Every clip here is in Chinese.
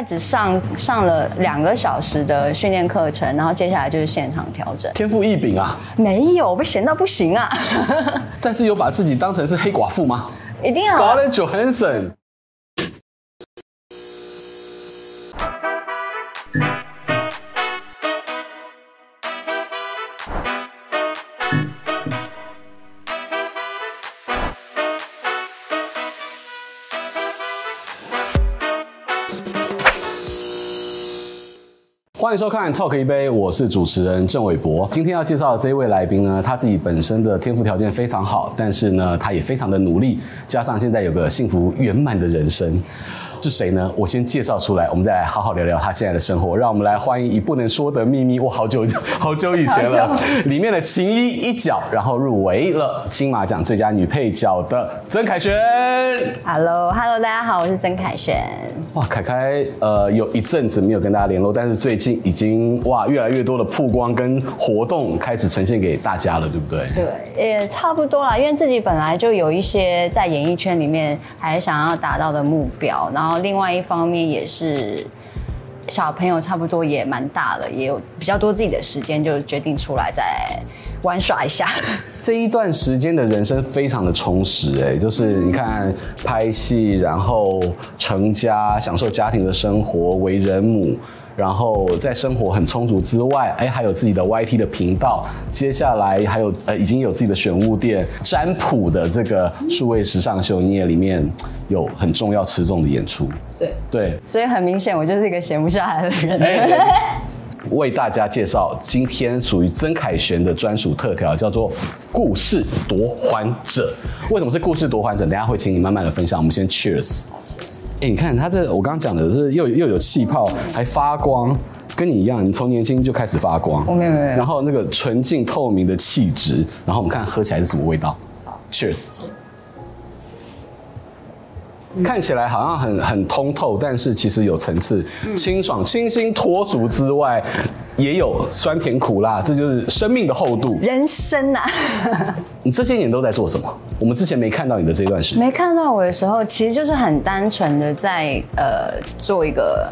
概只上上了两个小时的训练课程，然后接下来就是现场调整。天赋异禀啊！没有被闲到不行啊！但是有把自己当成是黑寡妇吗？一定要。Scarlett Johansson。欢迎收看《Talk 一杯》，我是主持人郑伟博。今天要介绍的这一位来宾呢，他自己本身的天赋条件非常好，但是呢，他也非常的努力，加上现在有个幸福圆满的人生。是谁呢？我先介绍出来，我们再来好好聊聊他现在的生活。让我们来欢迎《已不能说的秘密》，我，好久好久以前了，里面的情一一角，然后入围了金马奖最佳女配角的曾凯旋。Hello，Hello，大家好，我是曾凯旋。哇，凯凯，呃，有一阵子没有跟大家联络，但是最近已经哇，越来越多的曝光跟活动开始呈现给大家了，对不对？对，也差不多啦，因为自己本来就有一些在演艺圈里面还想要达到的目标，然后。然后另外一方面也是小朋友差不多也蛮大了，也有比较多自己的时间，就决定出来再玩耍一下。这一段时间的人生非常的充实，哎，就是你看拍戏，然后成家，享受家庭的生活，为人母。然后在生活很充足之外，哎，还有自己的 YT 的频道，接下来还有呃，已经有自己的选物店、占卜的这个数位时尚秀，你也里面有很重要持重的演出。对对，所以很明显，我就是一个闲不下来的人。哎、为大家介绍今天属于曾凯旋的专属特调，叫做故事夺还者。为什么是故事夺还者？等下会请你慢慢的分享。我们先 Cheers。哎、欸，你看它这，我刚刚讲的是又又有气泡，还发光，跟你一样，你从年轻就开始发光。我没有没有。然后那个纯净透明的气质，然后我们看喝起来是什么味道？Cheers。嗯、看起来好像很很通透，但是其实有层次，嗯、清爽、清新、脱俗之外，也有酸甜苦辣，这就是生命的厚度。人生啊！你这些年都在做什么？我们之前没看到你的这段时间。没看到我的时候，其实就是很单纯的在呃做一个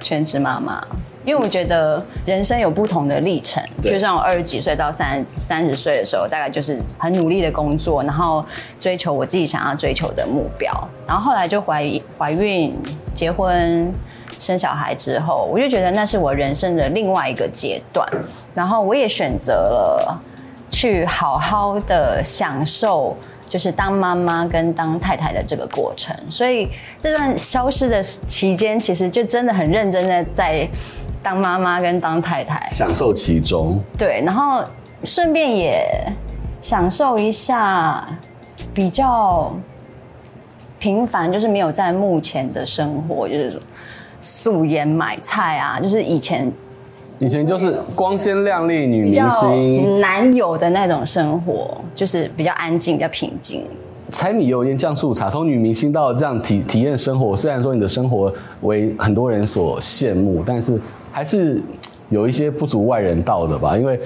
全职妈妈。因为我觉得人生有不同的历程，就像我二十几岁到三三十岁的时候，大概就是很努力的工作，然后追求我自己想要追求的目标。然后后来就怀怀孕、结婚、生小孩之后，我就觉得那是我人生的另外一个阶段。然后我也选择了去好好的享受，就是当妈妈跟当太太的这个过程。所以这段消失的期间，其实就真的很认真的在。当妈妈跟当太太，享受其中。对，然后顺便也享受一下比较平凡，就是没有在目前的生活，就是素颜买菜啊，就是以前以前就是光鲜亮丽女明星男友的那种生活，就是比较安静、比较平静。柴米油盐酱醋茶，从女明星到这样体体验生活，虽然说你的生活为很多人所羡慕，但是。还是有一些不足外人道的吧，因为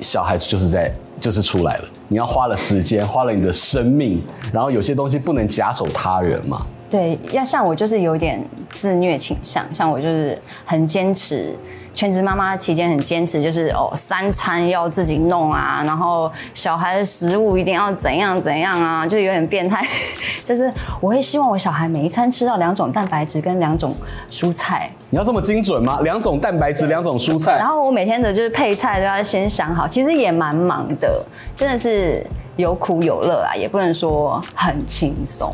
小孩子就是在就是出来了，你要花了时间，花了你的生命，然后有些东西不能假手他人嘛。对，要像我就是有点自虐倾向，像我就是很坚持。全职妈妈期间很坚持，就是哦，三餐要自己弄啊，然后小孩的食物一定要怎样怎样啊，就有点变态。就是我会希望我小孩每一餐吃到两种蛋白质跟两种蔬菜。你要这么精准吗？两种蛋白质，两种蔬菜。然后我每天的就是配菜都要先想好，其实也蛮忙的，真的是有苦有乐啊，也不能说很轻松，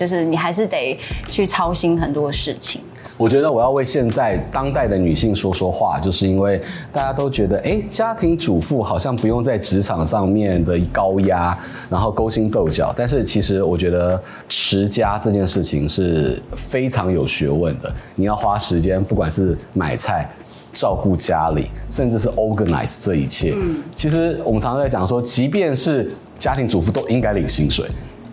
就是你还是得去操心很多事情。我觉得我要为现在当代的女性说说话，就是因为大家都觉得，哎，家庭主妇好像不用在职场上面的高压，然后勾心斗角。但是其实我觉得持家这件事情是非常有学问的，你要花时间，不管是买菜、照顾家里，甚至是 organize 这一切。嗯，其实我们常常在讲说，即便是家庭主妇都应该领薪水。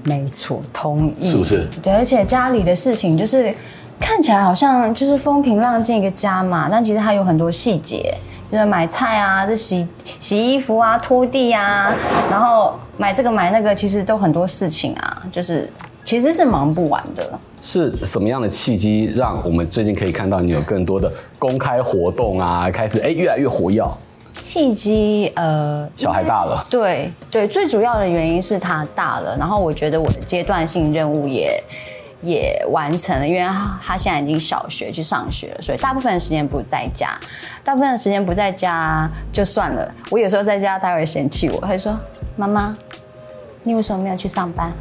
没错，同意。是不是？对，而且家里的事情就是。看起来好像就是风平浪静一个家嘛，但其实它有很多细节，就是买菜啊，这洗洗衣服啊，拖地啊，然后买这个买那个，其实都很多事情啊，就是其实是忙不完的。是什么样的契机，让我们最近可以看到你有更多的公开活动啊？开始哎，越来越活跃。契机呃，小孩大了。对对，最主要的原因是他大了，然后我觉得我的阶段性任务也也完成了，因为他他现在已经小学去上学了，所以大部分的时间不在家，大部分的时间不在家就算了。我有时候在家，他会嫌弃我，他就说：“妈妈。”你为什么没有去上班？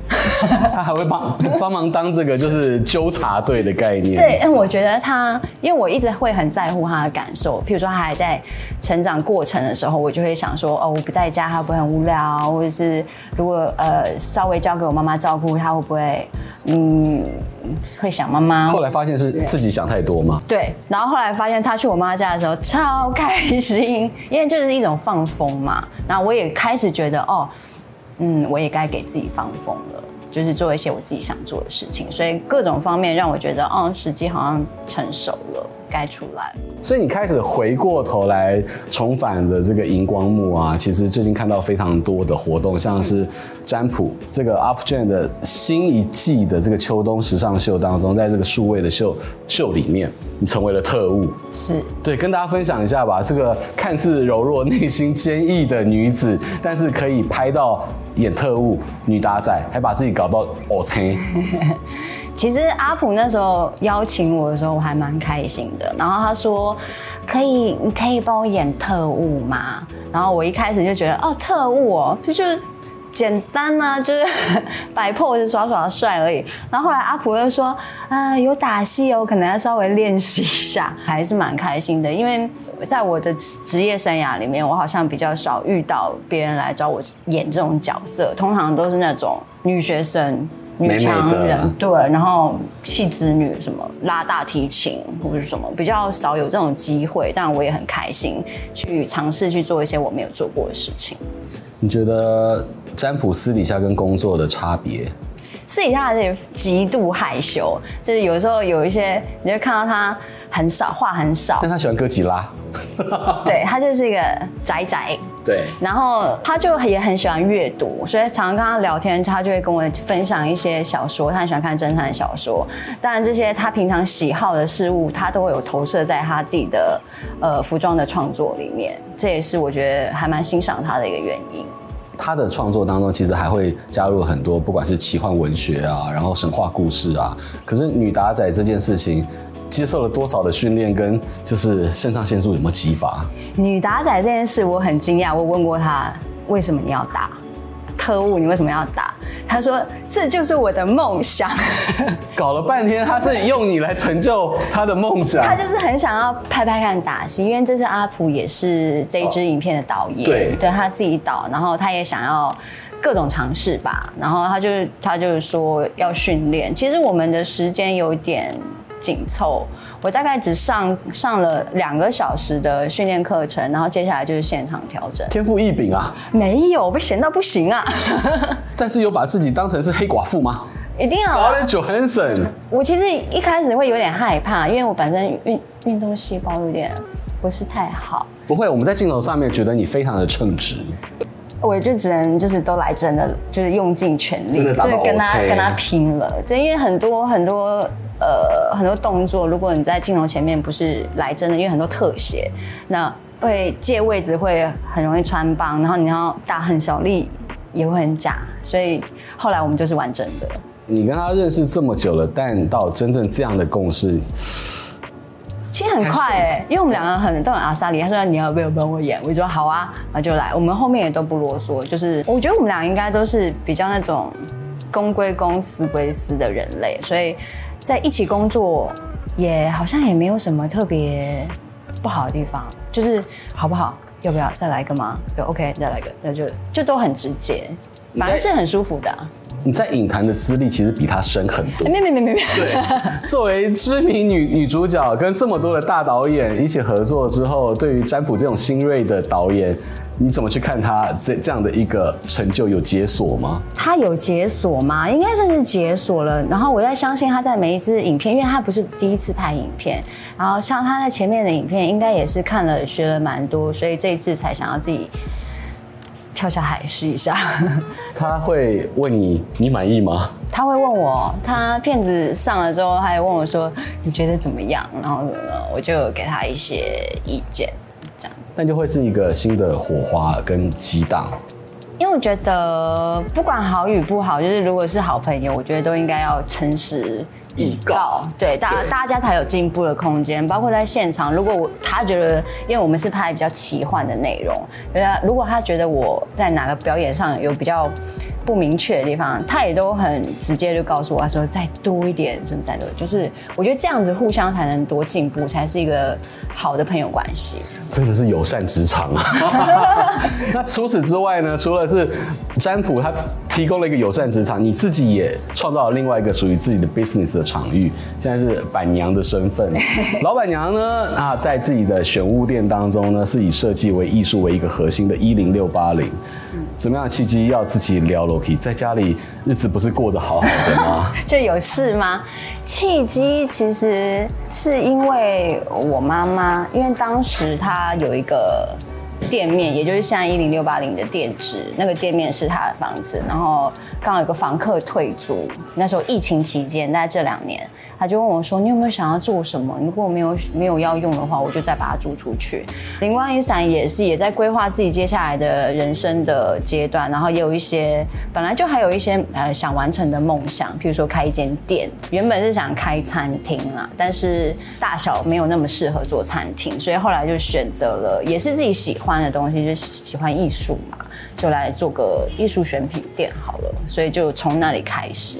他 还会帮帮忙当这个就是纠察队的概念。对，因为我觉得他，因为我一直会很在乎他的感受。譬如说他还在成长过程的时候，我就会想说，哦，我不在家，他会不会很无聊？或者是如果呃稍微交给我妈妈照顾，他会不会嗯会想妈妈？后来发现是自己想太多吗？对，然后后来发现他去我妈家的时候超开心，因为就是一种放风嘛。然后我也开始觉得哦。嗯，我也该给自己放风了，就是做一些我自己想做的事情，所以各种方面让我觉得，哦，时机好像成熟了，该出来。所以你开始回过头来重返的这个荧光幕啊，其实最近看到非常多的活动，像是占卜这个 UP!Gen 的新一季的这个秋冬时尚秀当中，在这个数位的秀秀里面，你成为了特务。是。对，跟大家分享一下吧。这个看似柔弱、内心坚毅的女子，但是可以拍到演特务女搭仔，还把自己搞到 哦青。其实阿普那时候邀请我的时候，我还蛮开心的。然后他说：“可以，你可以帮我演特务吗？”然后我一开始就觉得：“哦，特务哦，就就是简单啊，就是摆 pose 耍耍帅而已。”然后后来阿普又说：“啊、呃，有打戏哦，可能要稍微练习一下。”还是蛮开心的，因为在我的职业生涯里面，我好像比较少遇到别人来找我演这种角色，通常都是那种女学生。女强人，对，然后气质女什么拉大提琴或者是什么，比较少有这种机会，但我也很开心去尝试去做一些我没有做过的事情。你觉得占卜私底下跟工作的差别？私底下是极度害羞，就是有时候有一些，你就看到他很少话很少，但他喜欢哥吉拉，对，他就是一个宅宅，对，然后他就也很喜欢阅读，所以常常跟他聊天，他就会跟我分享一些小说，他很喜欢看侦探小说，当然这些他平常喜好的事物，他都会有投射在他自己的呃服装的创作里面，这也是我觉得还蛮欣赏他的一个原因。他的创作当中，其实还会加入很多，不管是奇幻文学啊，然后神话故事啊。可是女打仔这件事情，接受了多少的训练，跟就是肾上腺素有没有激发？女打仔这件事，我很惊讶。我问过他，为什么你要打特务？你为什么要打？他说：“这就是我的梦想。”搞了半天，他是用你来成就他的梦想。他就是很想要拍拍看打戏，因为这是阿普也是这一支影片的导演，哦、对，对他自己导，然后他也想要各种尝试吧。然后他就他就是说要训练。其实我们的时间有点紧凑。我大概只上上了两个小时的训练课程，然后接下来就是现场调整。天赋异禀啊！没有，被闲到不行啊！但是有把自己当成是黑寡妇吗？一定要。Scarlett Johansson。我其实一开始会有点害怕，因为我本身运运动细胞有点不是太好。不会，我们在镜头上面觉得你非常的称职。我就只能就是都来真的，就是用尽全力，就是跟他跟他拼了。就因为很多很多。呃，很多动作，如果你在镜头前面不是来真的，因为很多特写，那会借位置会很容易穿帮，然后你要大很小力也会很假，所以后来我们就是完整的。你跟他认识这么久了，但到真正这样的共识，其实很快哎、欸，因为我们两个很都很阿莎里，他说你要不要帮我演，我就说好啊，然后就来。我们后面也都不啰嗦，就是我觉得我们俩应该都是比较那种公归公，私归私的人类，所以。在一起工作，也好像也没有什么特别不好的地方，就是好不好，要不要再来一个吗？就 OK，再来一个，那就就都很直接，反正是很舒服的啊。你在影坛的资历其实比他深很多。没没没没没。对，作为知名女女主角，跟这么多的大导演一起合作之后，对于占卜这种新锐的导演。你怎么去看他这这样的一个成就有解锁吗？他有解锁吗？应该算是解锁了。然后我在相信他在每一支影片，因为他不是第一次拍影片，然后像他在前面的影片，应该也是看了学了蛮多，所以这一次才想要自己跳下海试一下。他会问你，你满意吗？他会问我，他片子上了之后，他也问我说，你觉得怎么样？然后，我就给他一些意见。那就会是一个新的火花跟激荡。因为我觉得不管好与不好，就是如果是好朋友，我觉得都应该要诚实。以告对大对大家才有进步的空间，包括在现场。如果我他觉得，因为我们是拍比较奇幻的内容，对啊，如果他觉得我在哪个表演上有比较不明确的地方，他也都很直接就告诉我，他说再多一点，什么再多，就是我觉得这样子互相才能多进步，才是一个好的朋友关系。真的是友善职场啊！那除此之外呢？除了是占卜，他提供了一个友善职场，你自己也创造了另外一个属于自己的 business 的场域。现在是板娘的身份，老板娘呢啊，在自己的选物店当中呢，是以设计为艺术为一个核心的一零六八零。怎么样的契机要自己聊 Loki？在家里日子不是过得好好的吗？就有事吗？契机其实是因为我妈妈，因为当时她有一个店面，也就是现在一零六八零的店址，那个店面是她的房子，然后刚好有个房客退租，那时候疫情期间，在这两年。他就问我说：“你有没有想要做什么？如果没有没有要用的话，我就再把它租出去。”灵光一闪也是也在规划自己接下来的人生的阶段，然后也有一些本来就还有一些呃想完成的梦想，譬如说开一间店，原本是想开餐厅啦，但是大小没有那么适合做餐厅，所以后来就选择了也是自己喜欢的东西，就喜欢艺术嘛，就来做个艺术选品店好了，所以就从那里开始。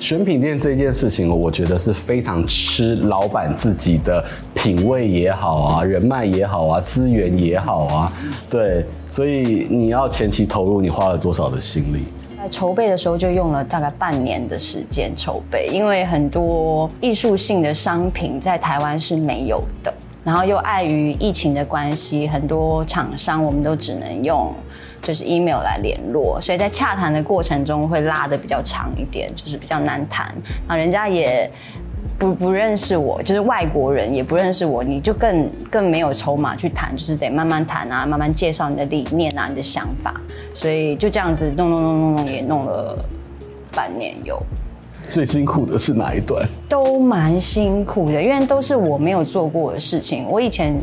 选品店这件事情，我觉得是非常吃老板自己的品味也好啊，人脉也好啊，资源也好啊，对，所以你要前期投入，你花了多少的心力？在筹备的时候就用了大概半年的时间筹备，因为很多艺术性的商品在台湾是没有的，然后又碍于疫情的关系，很多厂商我们都只能用。就是 email 来联络，所以在洽谈的过程中会拉的比较长一点，就是比较难谈。啊，人家也不不认识我，就是外国人也不认识我，你就更更没有筹码去谈，就是得慢慢谈啊，慢慢介绍你的理念啊，你的想法。所以就这样子弄弄弄弄弄，也弄了半年有。最辛苦的是哪一段？都蛮辛苦的，因为都是我没有做过的事情。我以前。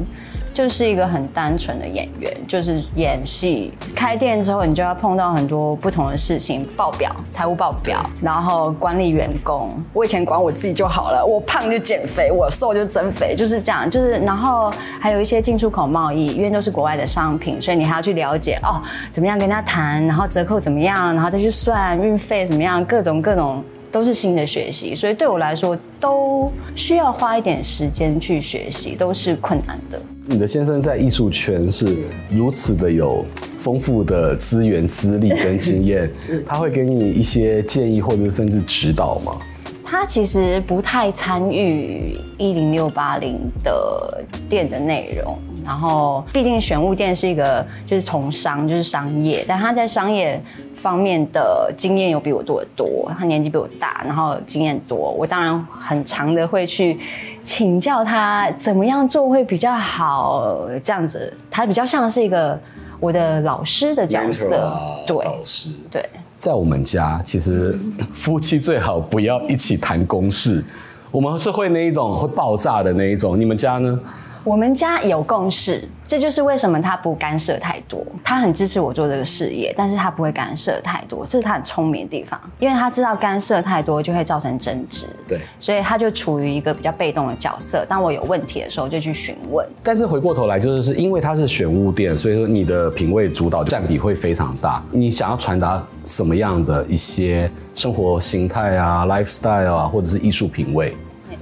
就是一个很单纯的演员，就是演戏。开店之后，你就要碰到很多不同的事情，报表、财务报表，然后管理员工。我以前管我自己就好了，我胖就减肥，我瘦就增肥，就是这样。就是然后还有一些进出口贸易，因为都是国外的商品，所以你还要去了解哦，怎么样跟人家谈，然后折扣怎么样，然后再去算运费怎么样，各种各种。都是新的学习，所以对我来说都需要花一点时间去学习，都是困难的。你的先生在艺术圈是如此的有丰富的资源、资历跟经验，他会给你一些建议或者甚至指导吗？他其实不太参与一零六八零的店的内容，然后毕竟玄物店是一个就是从商就是商业，但他在商业。方面的经验有比我多得多，他年纪比我大，然后经验多，我当然很长的会去请教他怎么样做会比较好，这样子，他比较像是一个我的老师的角色，啊、对，老师，对，在我们家其实夫妻最好不要一起谈公事，我们是会那一种会爆炸的那一种，你们家呢？我们家有共识，这就是为什么他不干涉太多。他很支持我做这个事业，但是他不会干涉太多，这是他很聪明的地方。因为他知道干涉太多就会造成争执，对，所以他就处于一个比较被动的角色。当我有问题的时候，就去询问。但是回过头来，就是是因为他是选物店，所以说你的品味主导占比会非常大。你想要传达什么样的一些生活形态啊、lifestyle 啊，或者是艺术品味？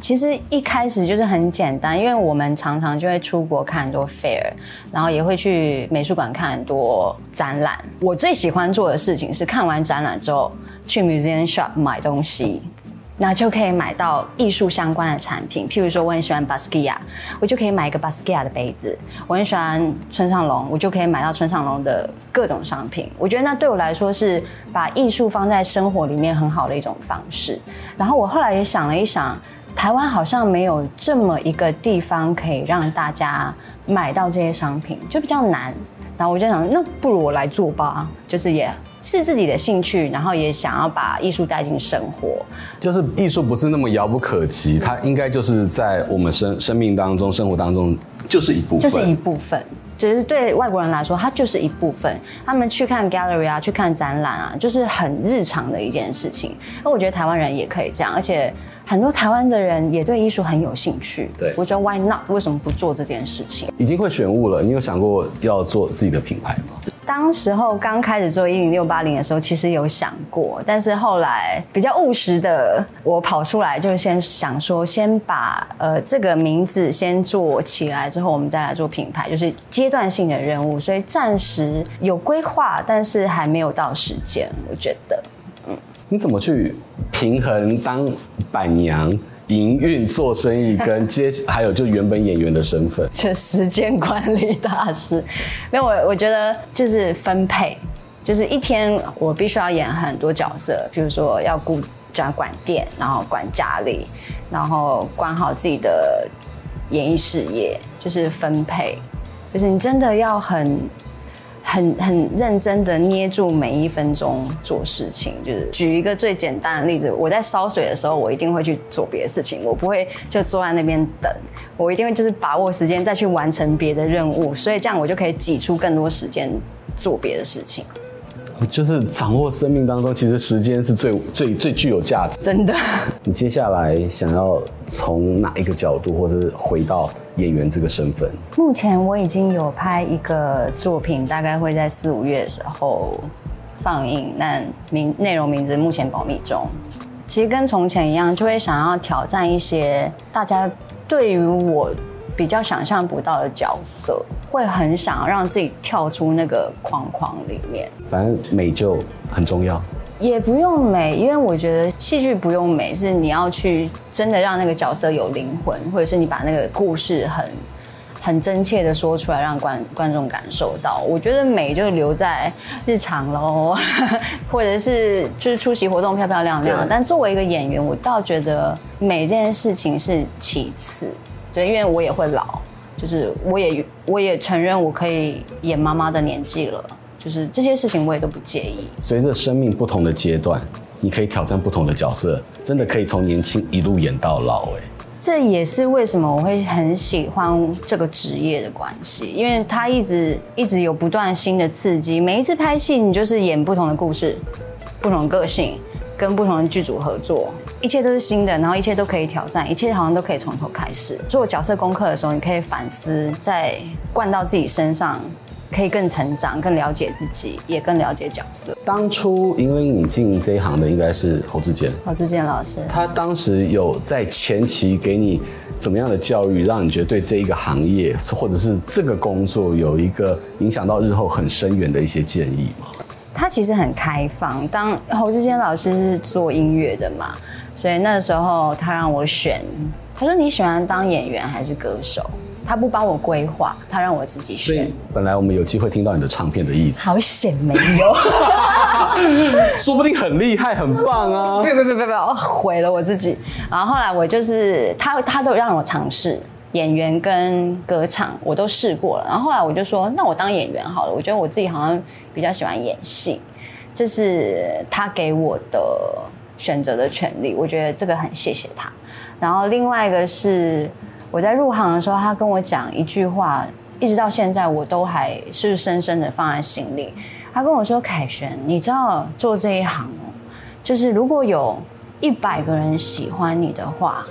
其实一开始就是很简单，因为我们常常就会出国看很多 fair，然后也会去美术馆看很多展览。我最喜欢做的事情是看完展览之后去 museum shop 买东西，那就可以买到艺术相关的产品。譬如说，我很喜欢 Basquiat，我就可以买一个 Basquiat 的杯子；我很喜欢村上隆，我就可以买到村上隆的各种商品。我觉得那对我来说是把艺术放在生活里面很好的一种方式。然后我后来也想了一想。台湾好像没有这么一个地方可以让大家买到这些商品，就比较难。然后我就想，那不如我来做吧，就是也是自己的兴趣，然后也想要把艺术带进生活。就是艺术不是那么遥不可及，它应该就是在我们生生命当中、生活当中就是一部分，就是一部分。就是对外国人来说，它就是一部分。他们去看 gallery 啊，去看展览啊，就是很日常的一件事情。那我觉得台湾人也可以这样，而且很多台湾的人也对艺术很有兴趣。对，我觉得 why not？为什么不做这件事情？已经会选物了，你有想过要做自己的品牌吗？当时候刚开始做一零六八零的时候，其实有想过，但是后来比较务实的，我跑出来就是先想说，先把呃这个名字先做起来，之后我们再来做品牌，就是阶段性的任务，所以暂时有规划，但是还没有到时间。我觉得，嗯，你怎么去平衡当板娘？营运、做生意跟接，还有就原本演员的身份，就时间管理大师。没有我，我觉得就是分配，就是一天我必须要演很多角色，比如说要顾家管店，然后管家里，然后管好自己的演艺事业，就是分配，就是你真的要很。很很认真的捏住每一分钟做事情，就是举一个最简单的例子，我在烧水的时候，我一定会去做别的事情，我不会就坐在那边等，我一定会就是把握时间再去完成别的任务，所以这样我就可以挤出更多时间做别的事情。就是掌握生命当中，其实时间是最 最最具有价值。真的。你接下来想要从哪一个角度，或者是回到演员这个身份？目前我已经有拍一个作品，大概会在四五月的时候放映，但名内容名字目前保密中。其实跟从前一样，就会想要挑战一些大家对于我。比较想象不到的角色，会很想要让自己跳出那个框框里面。反正美就很重要，也不用美，因为我觉得戏剧不用美，是你要去真的让那个角色有灵魂，或者是你把那个故事很很真切的说出来，让观观众感受到。我觉得美就留在日常喽，或者是就是出席活动漂漂亮亮。但作为一个演员，我倒觉得美这件事情是其次。对，因为我也会老，就是我也我也承认我可以演妈妈的年纪了，就是这些事情我也都不介意。随着生命不同的阶段，你可以挑战不同的角色，真的可以从年轻一路演到老。哎，这也是为什么我会很喜欢这个职业的关系，因为它一直一直有不断新的刺激。每一次拍戏，你就是演不同的故事，不同的个性，跟不同的剧组合作。一切都是新的，然后一切都可以挑战，一切好像都可以从头开始。做角色功课的时候，你可以反思，再灌到自己身上，可以更成长，更了解自己，也更了解角色。当初引领你进这一行的应该是侯志坚，侯志坚老师。他当时有在前期给你怎么样的教育，让你觉得对这一个行业或者是这个工作有一个影响到日后很深远的一些建议吗？他其实很开放。当侯志坚老师是做音乐的嘛。所以那时候他让我选，他说，你喜欢当演员还是歌手？他不帮我规划，他让我自己选。所以本来我们有机会听到你的唱片的意思，好险没有，说不定很厉害很棒啊！不不不不不，我毁了我自己。然后后来我就是他，他都让我尝试演员跟歌唱，我都试过了。然后后来我就说，那我当演员好了。我觉得我自己好像比较喜欢演戏，这是他给我的。选择的权利，我觉得这个很谢谢他。然后另外一个是我在入行的时候，他跟我讲一句话，一直到现在我都还是深深的放在心里。他跟我说：“凯旋，你知道做这一行，就是如果有一百个人喜欢你的话，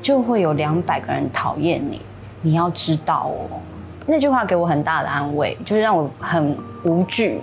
就会有两百个人讨厌你。你要知道哦。”那句话给我很大的安慰，就是让我很无惧。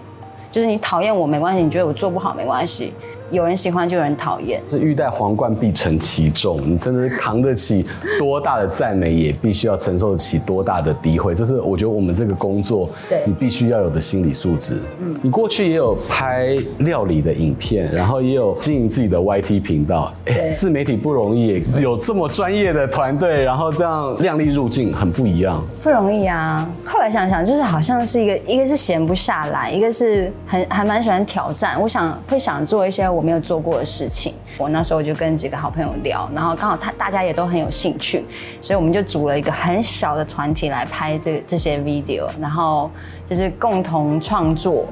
就是你讨厌我没关系，你觉得我做不好没关系。有人喜欢就有人讨厌，是欲戴皇冠必承其重。你真的是扛得起多大的赞美，也必须要承受起多大的诋毁。这是我觉得我们这个工作，对你必须要有的心理素质。嗯，你过去也有拍料理的影片，然后也有经营自己的 YT 频道。哎，自媒体不容易，有这么专业的团队，然后这样量力入境，很不一样。不容易啊。后来想想，就是好像是一个，一个是闲不下来，一个是很还蛮喜欢挑战。我想会想做一些。我没有做过的事情。我那时候就跟几个好朋友聊，然后刚好他大家也都很有兴趣，所以我们就组了一个很小的团体来拍这这些 video，然后就是共同创作。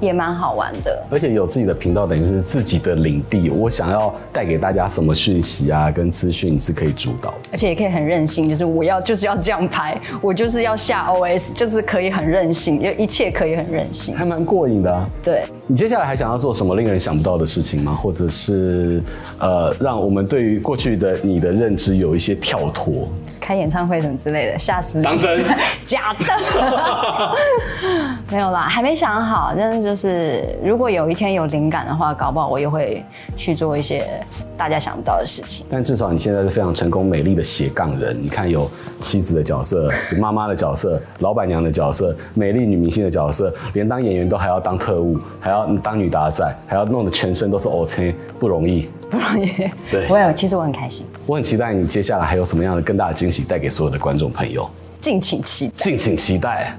也蛮好玩的，而且有自己的频道，等于是自己的领地。我想要带给大家什么讯息啊，跟资讯是可以主导，而且也可以很任性，就是我要就是要这样拍，我就是要下 OS，就是可以很任性，就一切可以很任性，还蛮过瘾的啊。对，你接下来还想要做什么令人想不到的事情吗？或者是呃，让我们对于过去的你的认知有一些跳脱？开演唱会什么之类的，吓死你！当真？假的？没有啦，还没想好。但是就是，如果有一天有灵感的话，搞不好我也会去做一些大家想不到的事情。但至少你现在是非常成功、美丽的斜杠人。你看，有妻子的角色，有妈妈的角色，老板娘的角色，美丽女明星的角色，连当演员都还要当特务，还要当女打仔，还要弄得全身都是 OK，不容易。不容易，对，我有，其实我很开心。我很期待你接下来还有什么样的更大的惊喜带给所有的观众朋友，敬请期待，敬请期待。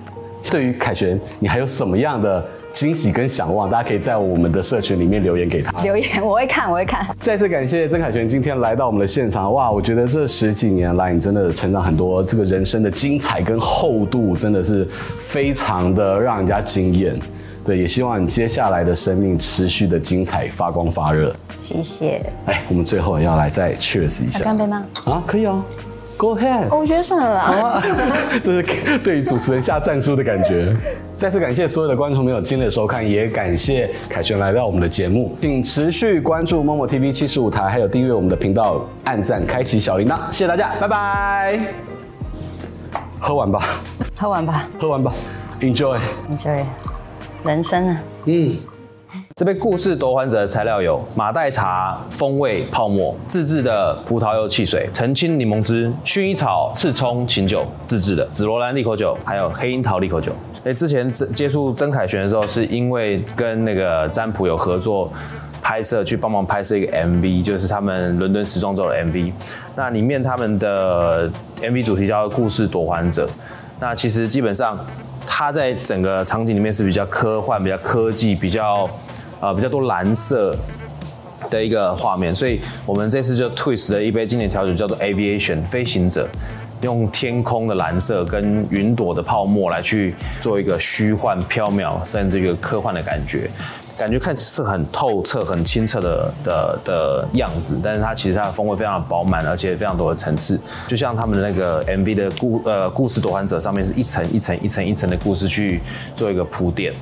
对于凯旋，你还有什么样的惊喜跟想望？大家可以在我们的社群里面留言给他。留言我会看，我会看。再次感谢曾凯旋今天来到我们的现场。哇，我觉得这十几年来你真的成长很多，这个人生的精彩跟厚度真的是非常的让人家惊艳。对，也希望你接下来的生命持续的精彩，发光发热。谢谢。哎，我们最后要来再 cheers 一下。干杯吗？啊，可以哦。Go ahead。我觉得算了啦。好啊。这是对于主持人下战书的感觉。再次感谢所有的观众朋友今天的收看，也感谢凯旋来到我们的节目，请持续关注 Momo TV 七十五台，还有订阅我们的频道，按赞，开启小铃铛。谢谢大家，拜拜。喝完吧。喝完吧。喝完吧。Enjoy。Enjoy。人生啊，嗯，这杯故事夺环者的材料有马黛茶风味泡沫自制的葡萄柚汽水、澄清柠檬汁、薰衣草刺葱琴酒自制的紫罗兰利口酒，还有黑樱桃利口酒。哎，之前接触曾凯旋的时候，是因为跟那个占卜有合作拍摄，去帮忙拍摄一个 MV，就是他们伦敦时装周的 MV。那里面他们的 MV 主题叫故事夺环者。那其实基本上。它在整个场景里面是比较科幻、比较科技、比较呃比较多蓝色的一个画面，所以我们这次就 twist 了一杯经典调酒，叫做 Aviation 飞行者，用天空的蓝色跟云朵的泡沫来去做一个虚幻缥缈，甚至一个科幻的感觉。感觉看是很透彻、很清澈的的的样子，但是它其实它的风味非常饱满，而且非常多的层次，就像他们的那个 MV 的故呃故事夺环者上面是一层一层一层一层的故事去做一个铺垫。